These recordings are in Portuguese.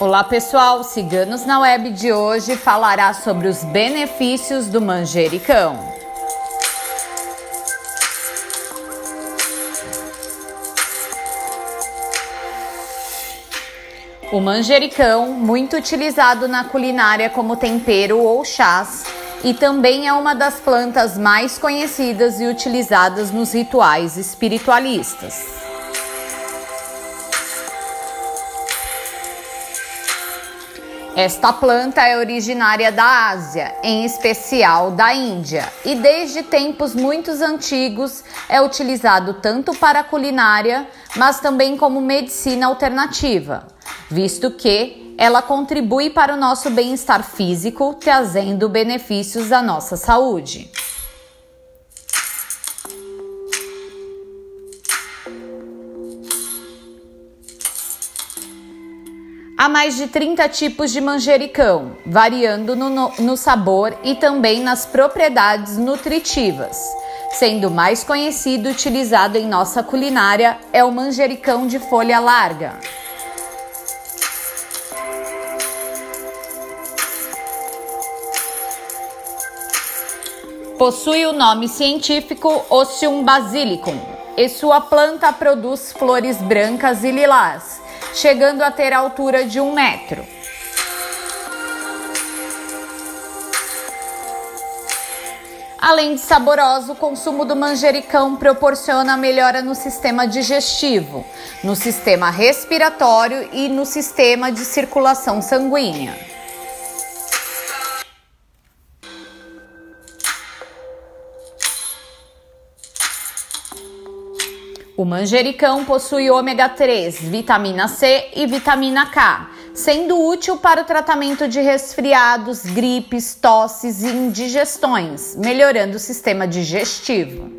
Olá pessoal, Ciganos na Web de hoje falará sobre os benefícios do manjericão. O manjericão, muito utilizado na culinária como tempero ou chás, e também é uma das plantas mais conhecidas e utilizadas nos rituais espiritualistas. Esta planta é originária da Ásia, em especial da Índia, e desde tempos muito antigos é utilizado tanto para culinária, mas também como medicina alternativa, visto que ela contribui para o nosso bem-estar físico, trazendo benefícios à nossa saúde. Há mais de 30 tipos de manjericão, variando no, no, sabor e também nas propriedades nutritivas. Sendo mais conhecido e utilizado em nossa culinária é o manjericão de folha larga. Possui o nome científico Ossium basilicum e sua planta produz flores brancas e lilás chegando a ter a altura de um metro. Além de saboroso, o consumo do manjericão proporciona melhora no sistema digestivo, no sistema respiratório e no sistema de circulação sanguínea. O manjericão possui ômega 3, vitamina C e vitamina K, sendo útil para o tratamento de resfriados, gripes, tosses e indigestões, melhorando o sistema digestivo.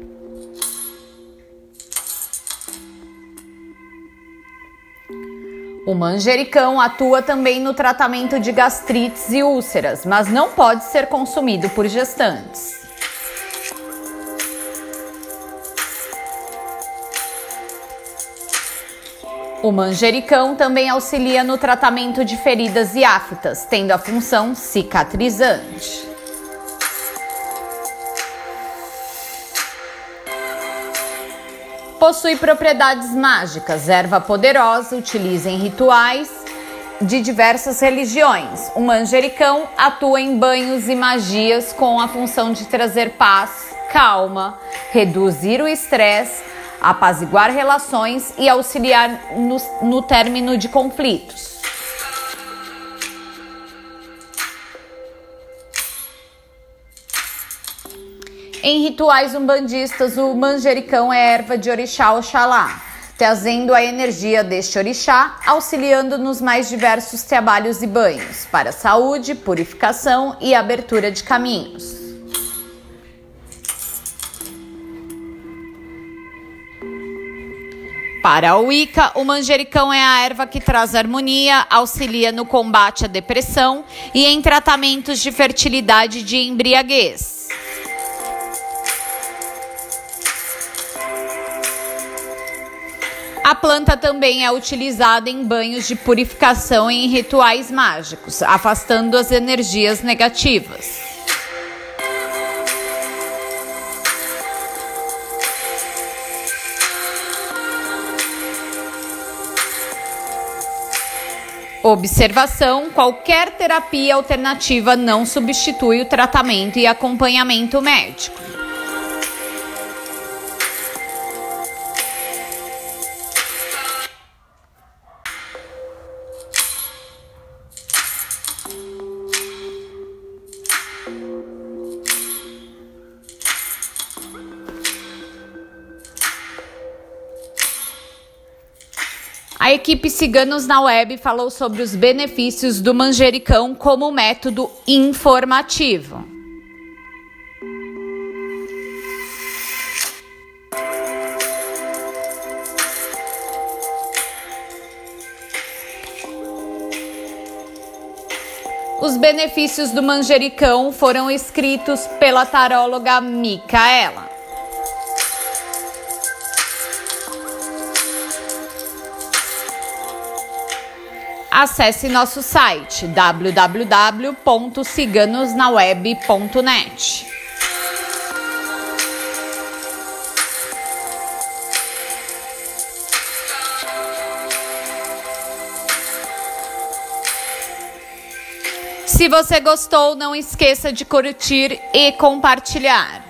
O manjericão atua também no tratamento de gastrites e úlceras, mas não pode ser consumido por gestantes. O manjericão também auxilia no tratamento de feridas e aftas, tendo a função cicatrizante. Possui propriedades mágicas, erva poderosa, utiliza em rituais de diversas religiões. O manjericão atua em banhos e magias com a função de trazer paz, calma, reduzir o estresse apaziguar relações e auxiliar no, no término de conflitos. Em rituais umbandistas, o manjericão é erva de orixá Oxalá, trazendo a energia deste orixá, auxiliando nos mais diversos trabalhos e banhos, para saúde, purificação e abertura de caminhos. Para o Wicca, o manjericão é a erva que traz harmonia, auxilia no combate à depressão e em tratamentos de fertilidade de embriaguez. A planta também é utilizada em banhos de purificação e em rituais mágicos, afastando as energias negativas. Observação: qualquer terapia alternativa não substitui o tratamento e acompanhamento médico. A equipe Ciganos na Web falou sobre os benefícios do manjericão como método informativo. Os benefícios do manjericão foram escritos pela taróloga Micaela. Acesse nosso site www.ciganosnaweb.net. Se você gostou, não esqueça de curtir e compartilhar.